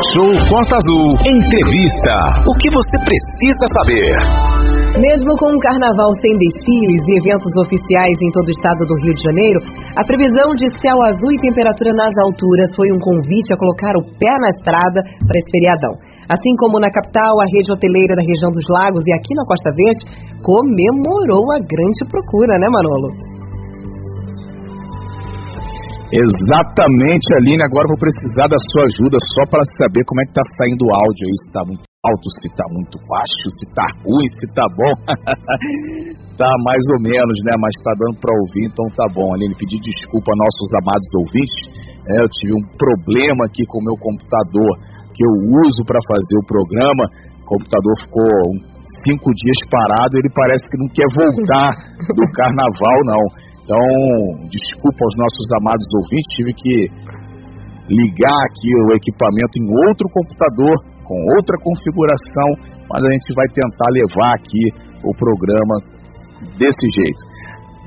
Talk Show Costa Azul. Entrevista. O que você precisa saber? Mesmo com um carnaval sem desfiles e eventos oficiais em todo o estado do Rio de Janeiro, a previsão de céu azul e temperatura nas alturas foi um convite a colocar o pé na estrada para esse feriadão. Assim como na capital, a rede hoteleira da região dos lagos e aqui na Costa Verde comemorou a grande procura, né, Manolo? Exatamente, Aline. Agora vou precisar da sua ajuda só para saber como é que tá saindo o áudio aí, se tá muito alto, se tá muito baixo, se tá ruim, se tá bom. tá mais ou menos, né? Mas tá dando para ouvir, então tá bom. Aline, pedir desculpa aos nossos amados ouvintes. É, eu tive um problema aqui com o meu computador que eu uso para fazer o programa. O computador ficou cinco dias parado, ele parece que não quer voltar do carnaval, não. Então, desculpa aos nossos amados ouvintes, tive que ligar aqui o equipamento em outro computador, com outra configuração, mas a gente vai tentar levar aqui o programa desse jeito.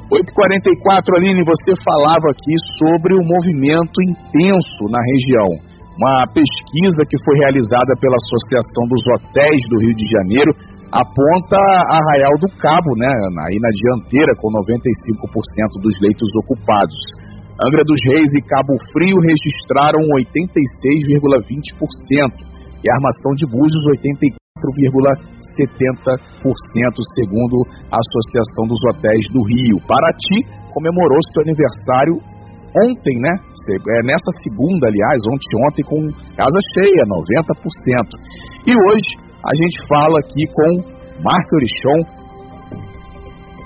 8h44, Aline, você falava aqui sobre o movimento intenso na região. Uma pesquisa que foi realizada pela Associação dos Hotéis do Rio de Janeiro aponta Arraial do Cabo, né, aí na dianteira, com 95% dos leitos ocupados. Angra dos Reis e Cabo Frio registraram 86,20% e Armação de Búzios 84,70%, segundo a Associação dos Hotéis do Rio. Paraty comemorou seu aniversário ontem, né? É nessa segunda, aliás, ontem, ontem com casa cheia, 90%. E hoje a gente fala aqui com Marco Orichon,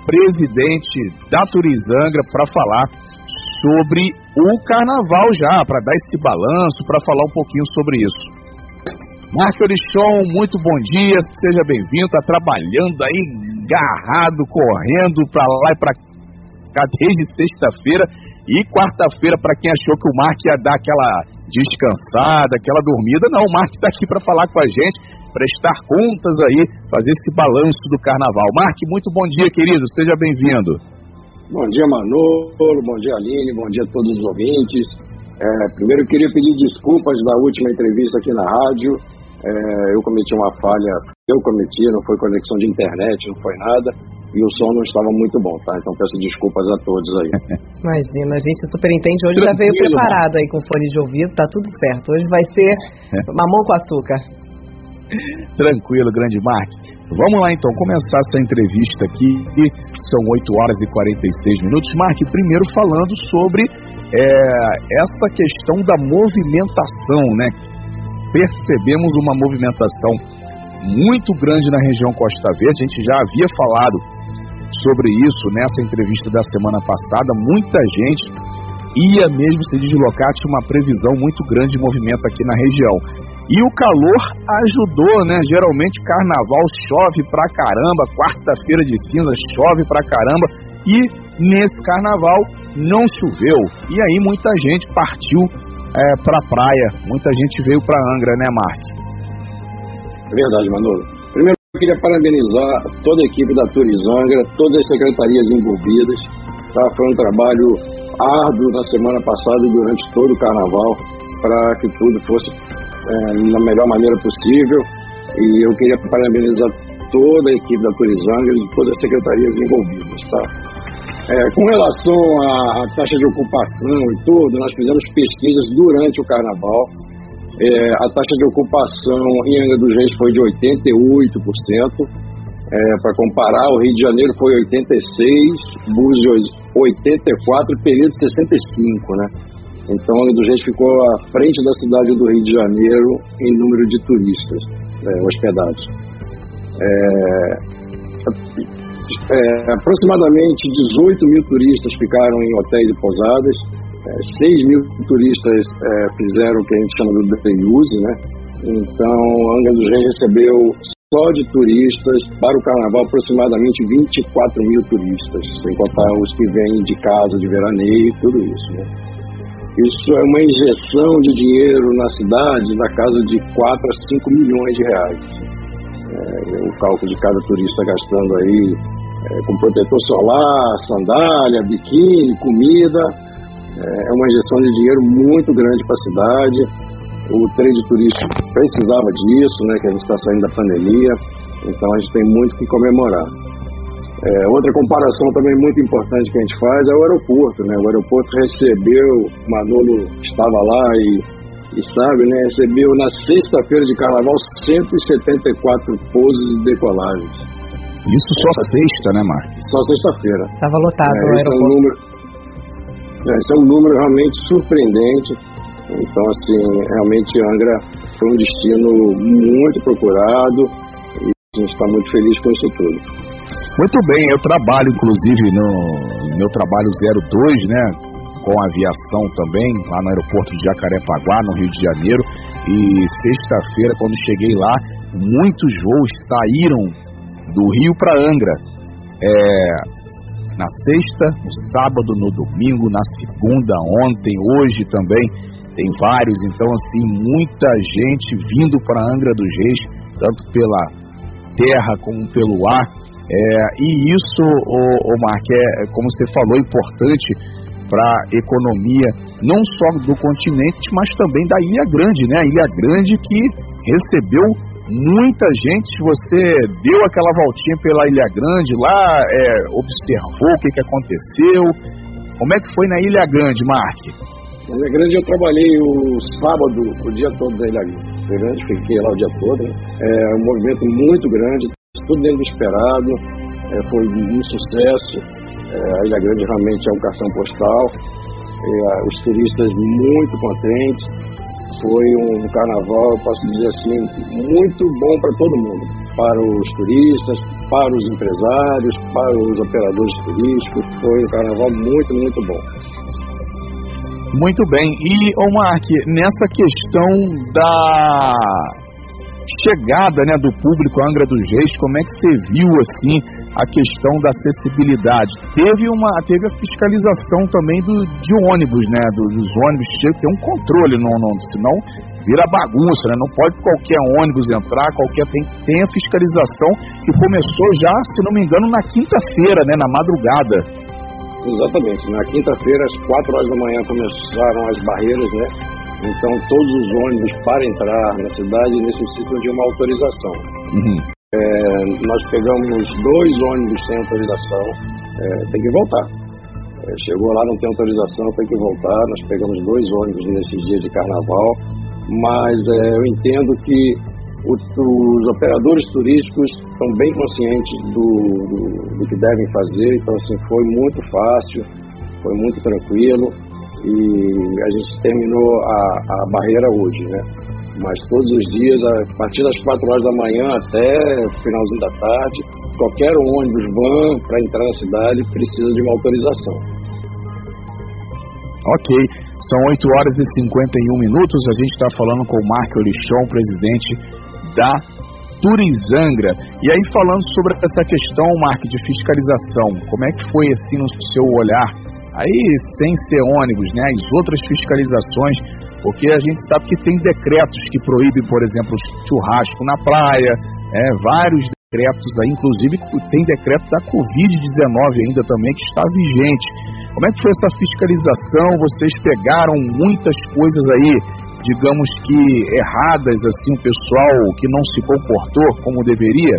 presidente da Turizangra, para falar sobre o carnaval já, para dar esse balanço, para falar um pouquinho sobre isso. Marco Orichon, muito bom dia, seja bem-vindo, está trabalhando aí, agarrado, correndo para lá e para cá desde sexta-feira e quarta-feira, para quem achou que o Marco ia dar aquela descansada, aquela dormida, não, o Marco está aqui para falar com a gente prestar contas aí, fazer esse balanço do carnaval. Marque, muito bom dia, querido, seja bem-vindo. Bom dia, Manolo, bom dia, Aline, bom dia a todos os ouvintes. É, primeiro, eu queria pedir desculpas da última entrevista aqui na rádio. É, eu cometi uma falha, eu cometi, não foi conexão de internet, não foi nada e o som não estava muito bom, tá? Então peço desculpas a todos aí. Imagina, a gente superintende hoje Tranquilo, já veio preparado aí com fone de ouvido, tá tudo certo. Hoje vai ser mamão com açúcar. Tranquilo, grande Mark. Vamos lá então, começar essa entrevista aqui. São 8 horas e 46 minutos. Mark, primeiro falando sobre é, essa questão da movimentação, né? Percebemos uma movimentação muito grande na região Costa Verde. A gente já havia falado sobre isso nessa entrevista da semana passada. Muita gente ia mesmo se deslocar, tinha uma previsão muito grande de movimento aqui na região. E o calor ajudou, né? Geralmente carnaval chove pra caramba, quarta-feira de cinza chove pra caramba e nesse carnaval não choveu. E aí muita gente partiu é, pra praia, muita gente veio pra Angra, né, Mark? É verdade, Manolo. Primeiro eu queria parabenizar toda a equipe da Turizangra, todas as secretarias envolvidas. Tá? Foi um trabalho árduo na semana passada e durante todo o carnaval para que tudo fosse na melhor maneira possível. E eu queria parabenizar toda a equipe da Turizanga e todas as secretarias envolvidas. Tá? É, com relação à, taxa de ocupação e tudo, nós fizemos pesquisas durante o carnaval. É, a taxa de ocupação em Angra dos Reis foi de 88%. É, Para comparar, o Rio de Janeiro foi 86%, Búzios 84%, período 65%. Né? Então, dos Reis ficou à frente da cidade do Rio de Janeiro em número de turistas é, hospedados. É, é, aproximadamente 18 mil turistas ficaram em hotéis e pousadas, 6 é, mil turistas é, fizeram o que a gente chama de day use, né? Então, Angra dos Reis recebeu só de turistas para o carnaval aproximadamente 24 mil turistas, sem contar os que vêm de casa, de veraneio, tudo isso. Né? Isso é uma injeção de dinheiro na cidade na casa de 4 a 5 milhões de reais. É, o cálculo de cada turista gastando aí é, com protetor solar, sandália, biquíni, comida. É, é uma injeção de dinheiro muito grande para a cidade. o trade turístico precisava disso, né, que a gente está saindo da pandemia, então a gente tem muito que comemorar. É, outra comparação também muito importante que a gente faz é o aeroporto, né? O aeroporto recebeu, o Manolo estava lá e, e sabe, né? Recebeu na sexta-feira de carnaval 174 pousos e decolagens. Isso só sexta, né, Marcos? Só sexta-feira. Estava lotado é, o esse é um aeroporto. número, é, esse é um número realmente surpreendente. Então, assim, realmente Angra foi um destino muito procurado e a gente está muito feliz com isso tudo. Muito bem, eu trabalho inclusive no meu trabalho 02, né, com aviação também, lá no aeroporto de Jacarepaguá, no Rio de Janeiro, e sexta-feira, quando cheguei lá, muitos voos saíram do Rio para Angra. É, na sexta, no sábado, no domingo, na segunda, ontem, hoje também, tem vários, então assim, muita gente vindo para Angra dos Reis, tanto pela terra como pelo ar, é, e isso, o, o Mark, é, como você falou, importante para a economia, não só do continente, mas também da Ilha Grande, né? A Ilha Grande que recebeu muita gente. Você deu aquela voltinha pela Ilha Grande lá, é, observou o que, que aconteceu. Como é que foi na Ilha Grande, Mark? Na Ilha Grande eu trabalhei o sábado, o dia todo da Ilha Grande, fiquei lá o dia todo. Né? É um movimento muito grande, tudo dentro do esperado, é, foi um sucesso. É, a Ilha Grande realmente é um cartão postal. É, os turistas muito contentes. Foi um carnaval, posso dizer assim, muito bom para todo mundo. Para os turistas, para os empresários, para os operadores turísticos. Foi um carnaval muito, muito bom. Muito bem. E, ô Mark, nessa questão da chegada né, do público à Angra dos Reis, como é que você viu assim a questão da acessibilidade? Teve uma teve a fiscalização também do, de ônibus, né? Dos ônibus que ter um controle, não, não, senão vira bagunça, né? Não pode qualquer ônibus entrar, qualquer tem, tem a fiscalização que começou já, se não me engano, na quinta-feira, né? Na madrugada. Exatamente. Na quinta-feira, às 4 horas da manhã, começaram as barreiras, né? Então, todos os ônibus para entrar na cidade necessitam de uma autorização. Uhum. É, nós pegamos dois ônibus sem autorização, é, tem que voltar. É, chegou lá, não tem autorização, tem que voltar. Nós pegamos dois ônibus nesses dias de carnaval, mas é, eu entendo que o, os operadores turísticos estão bem conscientes do, do, do que devem fazer, então assim, foi muito fácil, foi muito tranquilo e a gente terminou a, a barreira hoje, né? Mas todos os dias, a partir das 4 horas da manhã até finalzinho da tarde, qualquer ônibus, van para entrar na cidade precisa de uma autorização. Ok, são 8 horas e 51 minutos. A gente está falando com o Marco Lixon, presidente da Turizangra. E aí, falando sobre essa questão, Mark, de fiscalização, como é que foi assim no seu olhar? Aí, sem ser ônibus, né? As outras fiscalizações, porque a gente sabe que tem decretos que proíbem, por exemplo, churrasco na praia, é, vários decretos aí, inclusive tem decreto da Covid-19 ainda também que está vigente. Como é que foi essa fiscalização? Vocês pegaram muitas coisas aí, digamos que erradas, assim, o pessoal que não se comportou como deveria?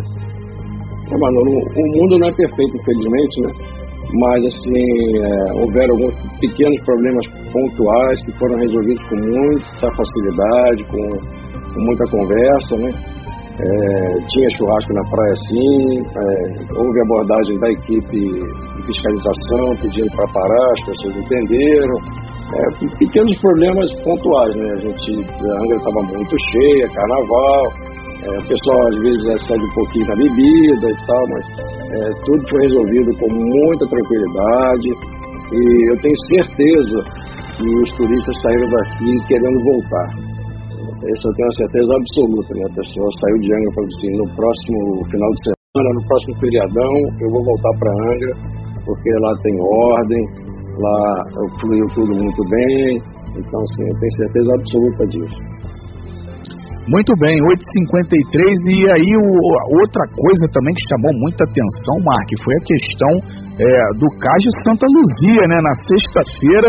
É, Manolo, o mundo não é perfeito, infelizmente, né? Mas, assim, é, houveram alguns pequenos problemas pontuais que foram resolvidos com muita facilidade, com, com muita conversa, né? É, tinha churrasco na praia sim, é, houve abordagem da equipe de fiscalização pedindo para parar, as pessoas entenderam. É, pequenos problemas pontuais, né? A gente, a Angra estava muito cheia, carnaval, é, o pessoal às vezes excede um pouquinho da bebida e tal, mas é, tudo foi resolvido com muita tranquilidade e eu tenho certeza que os turistas saíram daqui querendo voltar. Isso eu tenho a certeza absoluta, né? A pessoa saiu de Angra falou assim, no próximo final de semana, no próximo feriadão, eu vou voltar para Angra, porque lá tem ordem, lá fluiu tudo muito bem, então assim, eu tenho certeza absoluta disso. Muito bem, 8h53, e aí o, outra coisa também que chamou muita atenção, Mark, foi a questão é, do de Santa Luzia, né? Na sexta-feira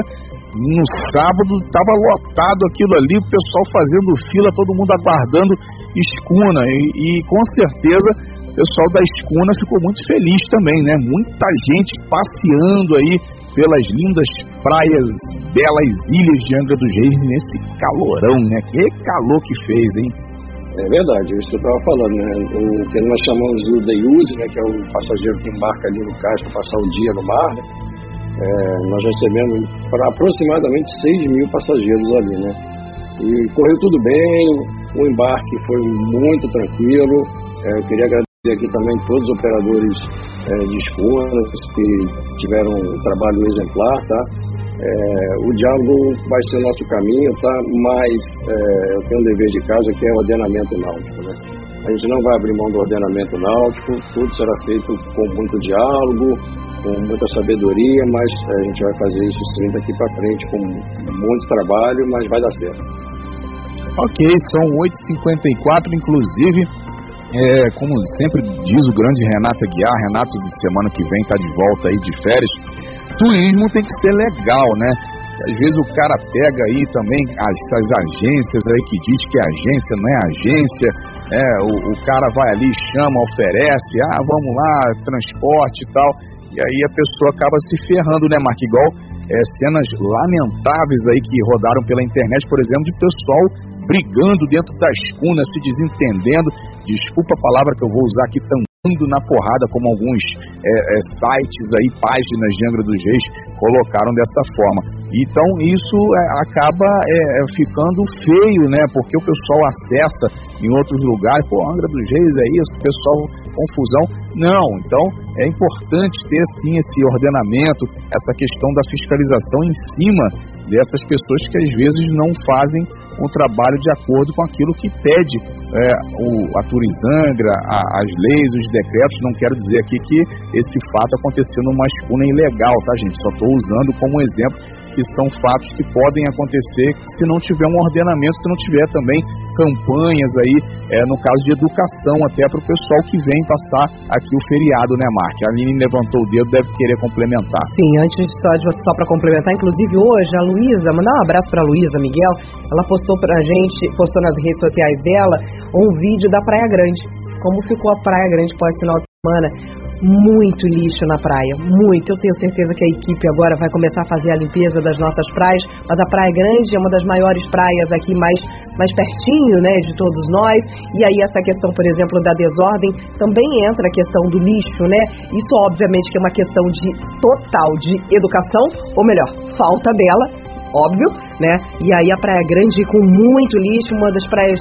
No sábado estava lotado aquilo ali, o pessoal fazendo fila, todo mundo aguardando escuna. E, e com certeza o pessoal da escuna ficou muito feliz também, né? Muita gente passeando aí pelas lindas praias, belas ilhas de Angra dos Reis nesse calorão, né? Que calor que fez, hein? É verdade, isso que eu estava falando, né? O que nós chamamos de day né? Que é o passageiro que embarca ali no cais para passar o dia no mar, né? É, nós recebemos para aproximadamente 6 mil passageiros ali, né? E correu tudo bem, o embarque foi muito tranquilo. É, eu queria agradecer aqui também todos os operadores é, de escolas que tiveram um trabalho exemplar, tá? É, o diálogo vai ser nosso caminho, tá? Mas é, eu tenho um dever de casa que é o ordenamento náutico, né? A gente não vai abrir mão do ordenamento náutico, tudo será feito com muito diálogo, com muita sabedoria, mas a gente vai fazer isso sim daqui para frente com muito trabalho, mas vai dar certo. Ok, são 8h54, inclusive é, como sempre diz o grande Renato Aguiar, Renato semana que vem está de volta aí de férias, turismo tem que ser legal, né? Às vezes o cara pega aí também essas agências aí que diz que é agência, não é agência, é, o, o cara vai ali, chama, oferece, ah, vamos lá, transporte e tal, e aí a pessoa acaba se ferrando, né, Mark? Igual é, cenas lamentáveis aí que rodaram pela internet, por exemplo, de pessoal brigando dentro das cunas, se desentendendo. Desculpa a palavra que eu vou usar aqui também na porrada, como alguns é, é, sites aí, páginas de Angra dos Reis colocaram dessa forma. Então isso é, acaba é, é, ficando feio, né? Porque o pessoal acessa em outros lugares, pô, Angra dos Reis é isso, pessoal, confusão. Não, então é importante ter sim esse ordenamento, essa questão da fiscalização em cima dessas pessoas que às vezes não fazem um trabalho de acordo com aquilo que pede é, o, a Turizangra, a, as leis, os decretos. Não quero dizer aqui que esse fato aconteceu numa escuna ilegal, tá, gente? Só estou usando como exemplo que são fatos que podem acontecer se não tiver um ordenamento, se não tiver também campanhas aí, é, no caso de educação, até para o pessoal que vem passar aqui o feriado, né, Mark? A Aline levantou o dedo, deve querer complementar. Sim, antes só, de, só para complementar, inclusive hoje a Luísa, mandar um abraço para a Luísa Miguel, ela postou para a gente, postou nas redes sociais dela, um vídeo da Praia Grande. Como ficou a Praia Grande pós final de semana muito lixo na praia, muito. Eu tenho certeza que a equipe agora vai começar a fazer a limpeza das nossas praias, mas a Praia Grande é uma das maiores praias aqui mais, mais pertinho, né, de todos nós. E aí essa questão, por exemplo, da desordem, também entra a questão do lixo, né? Isso obviamente que é uma questão de total de educação, ou melhor, falta dela, óbvio, né? E aí a Praia Grande com muito lixo, uma das praias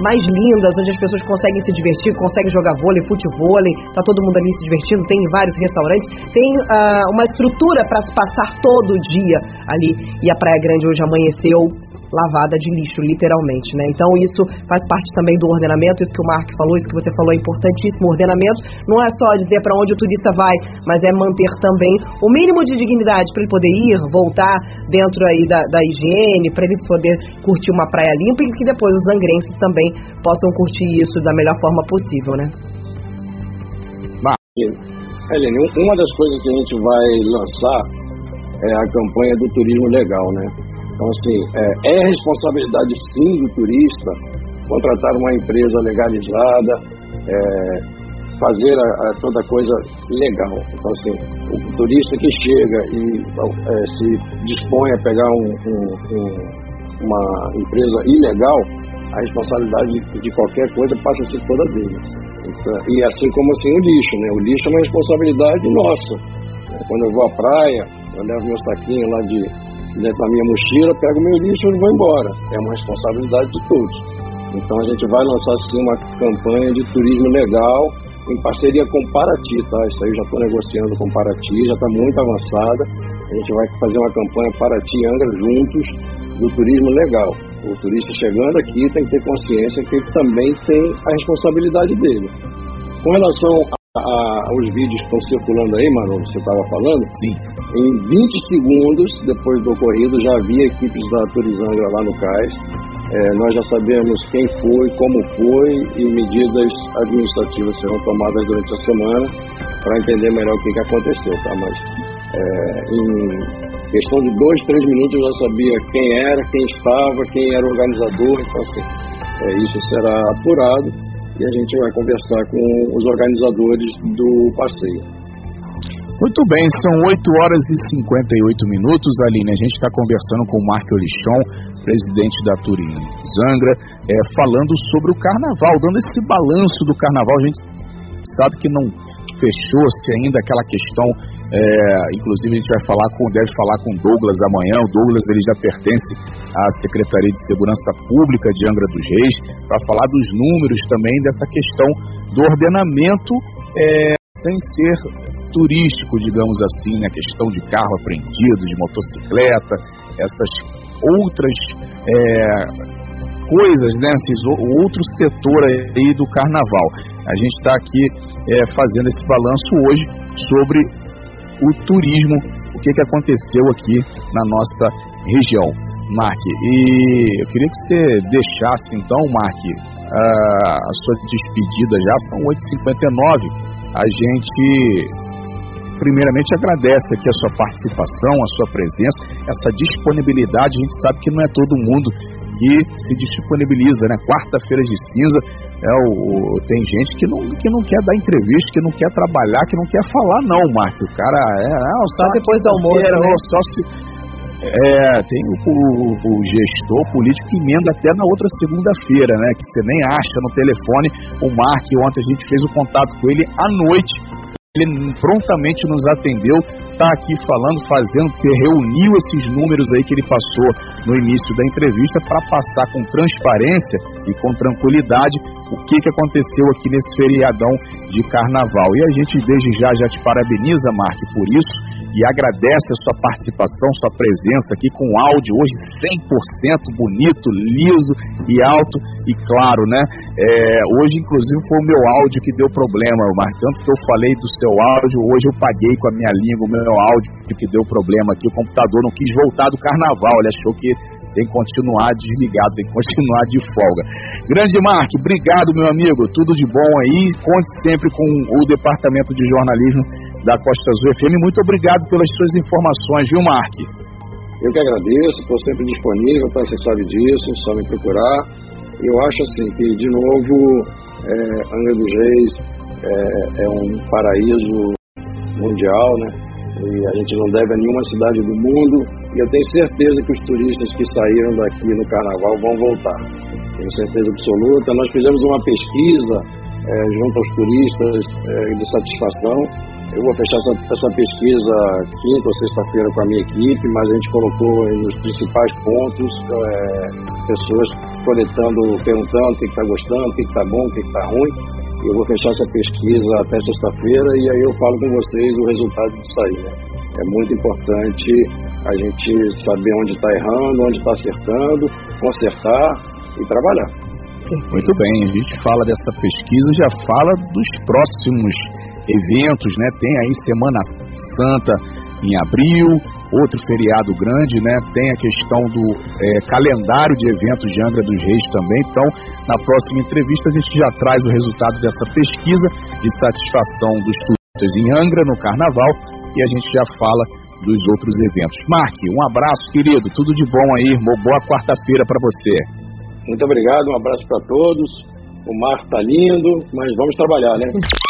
mais lindas, onde as pessoas conseguem se divertir, conseguem jogar vôlei, futevôlei, tá todo mundo ali se divertindo, tem vários restaurantes, tem uh, uma estrutura para se passar todo dia ali. E a Praia Grande hoje amanheceu lavada de lixo, literalmente, né? Então isso faz parte também do ordenamento, isso que o Mark falou, isso que você falou é importantíssimo. O ordenamento não é só dizer para onde o turista vai, mas é manter também o mínimo de dignidade para ele poder ir, voltar dentro aí da, da higiene, para ele poder curtir uma praia limpa e que depois os angrenses também possam curtir isso da melhor forma possível, né? Helene, uma das coisas que a gente vai lançar é a campanha do turismo legal, né? Então, assim, é, é responsabilidade sim do turista contratar uma empresa legalizada, é, fazer a, a toda coisa legal. Então, assim, o turista que chega e é, se dispõe a pegar um, um, um, uma empresa ilegal, a responsabilidade de qualquer coisa passa a ser toda dele. Então, e assim como assim o lixo, né? O lixo é uma responsabilidade nossa. Quando eu vou à praia, eu levo meu saquinho lá de dentro da minha mochila, pego meu lixo e vou embora. É uma responsabilidade de todos. Então a gente vai lançar sim uma campanha de turismo legal em parceria com Paraty, tá? Isso aí já estou negociando com Paraty, já está muito avançada. A gente vai fazer uma campanha Paraty Angra juntos do turismo legal. O turista chegando aqui tem que ter consciência que ele também tem a responsabilidade dele. Com relação aos vídeos que estão circulando aí, Manu, você estava falando, Sim. Em 20 segundos depois do ocorrido, já havia equipes da Turizangra lá no cais. É, nós já sabemos quem foi, como foi e medidas administrativas serão tomadas durante a semana para entender melhor o que, que aconteceu, tá? Mas é, em Questão de dois, três minutos eu já sabia quem era, quem estava, quem era o organizador. Então, assim, é, isso será apurado e a gente vai conversar com os organizadores do passeio. Muito bem, são 8 horas e 58 minutos, Aline. A gente está conversando com o Marco Olichon, presidente da Turim Zangra, é, falando sobre o carnaval, dando esse balanço do carnaval. A gente sabe que não fechou-se ainda aquela questão, é, inclusive a gente vai falar com, deve falar com o Douglas amanhã, o Douglas ele já pertence à Secretaria de Segurança Pública de Angra dos Reis, para falar dos números também dessa questão do ordenamento é, sem ser turístico, digamos assim, a questão de carro apreendido, de motocicleta, essas outras é, coisas, né, esses outro setor aí do carnaval. A gente está aqui é, fazendo esse balanço hoje sobre o turismo, o que, que aconteceu aqui na nossa região. Mark, e eu queria que você deixasse então, Mark, a sua despedida já, são 8h59. A gente primeiramente agradece aqui a sua participação, a sua presença, essa disponibilidade. A gente sabe que não é todo mundo que se disponibiliza, né? Quarta-feira de cinza, é o, o, tem gente que não, que não quer dar entrevista, que não quer trabalhar, que não quer falar, não, Mark. O cara é. Ah, só depois do almoço. né? Só se, é, tem o, o, o, gestor político que emenda até na outra segunda-feira, né? Que você nem acha no telefone. O Mark, ontem a gente fez o contato com ele à noite ele prontamente nos atendeu, está aqui falando, fazendo, porque reuniu esses números aí que ele passou no início da entrevista para passar com transparência e com tranquilidade o que, que aconteceu aqui nesse feriadão de carnaval. E a gente desde já já te parabeniza, Mark, por isso e agradece a sua participação, sua presença aqui com áudio hoje 100% bonito, liso e alto e claro, né? É, hoje, inclusive, foi o meu áudio que deu problema, mas tanto que eu falei do seu áudio, hoje eu paguei com a minha língua o meu áudio que deu problema aqui. O computador não quis voltar do carnaval, ele achou que tem que continuar desligado, tem que continuar de folga. Grande Mark, obrigado, meu amigo. Tudo de bom aí. Conte sempre com o Departamento de Jornalismo da Costa Azul FM. Muito obrigado pelas suas informações, viu, Mark? Eu que agradeço, estou sempre disponível, para você sabe disso, só me procurar. Eu acho assim que, de novo, é, Angra dos Reis é, é um paraíso mundial, né? E a gente não deve a nenhuma cidade do mundo. E eu tenho certeza que os turistas que saíram daqui no carnaval vão voltar. Tenho certeza absoluta. Nós fizemos uma pesquisa é, junto aos turistas é, de satisfação. Eu vou fechar essa, essa pesquisa quinta ou sexta-feira com a minha equipe, mas a gente colocou nos principais pontos é, pessoas coletando, perguntando o que está gostando, o que está bom, o que está ruim eu vou fechar essa pesquisa até sexta-feira e aí eu falo com vocês o resultado disso aí. Né? É muito importante a gente saber onde está errando, onde está acertando, consertar e trabalhar. Muito bem, a gente fala dessa pesquisa, já fala dos próximos eventos, né? Tem aí Semana Santa em abril, outro feriado grande, né? Tem a questão do é, calendário de eventos de Angra dos Reis também. Então, na próxima entrevista, a gente já traz o resultado dessa pesquisa de satisfação dos turistas em Angra, no Carnaval, e a gente já fala dos outros eventos. Mark, um abraço, querido. Tudo de bom aí. Boa quarta-feira para você. Muito obrigado, um abraço para todos. O mar tá lindo, mas vamos trabalhar, né?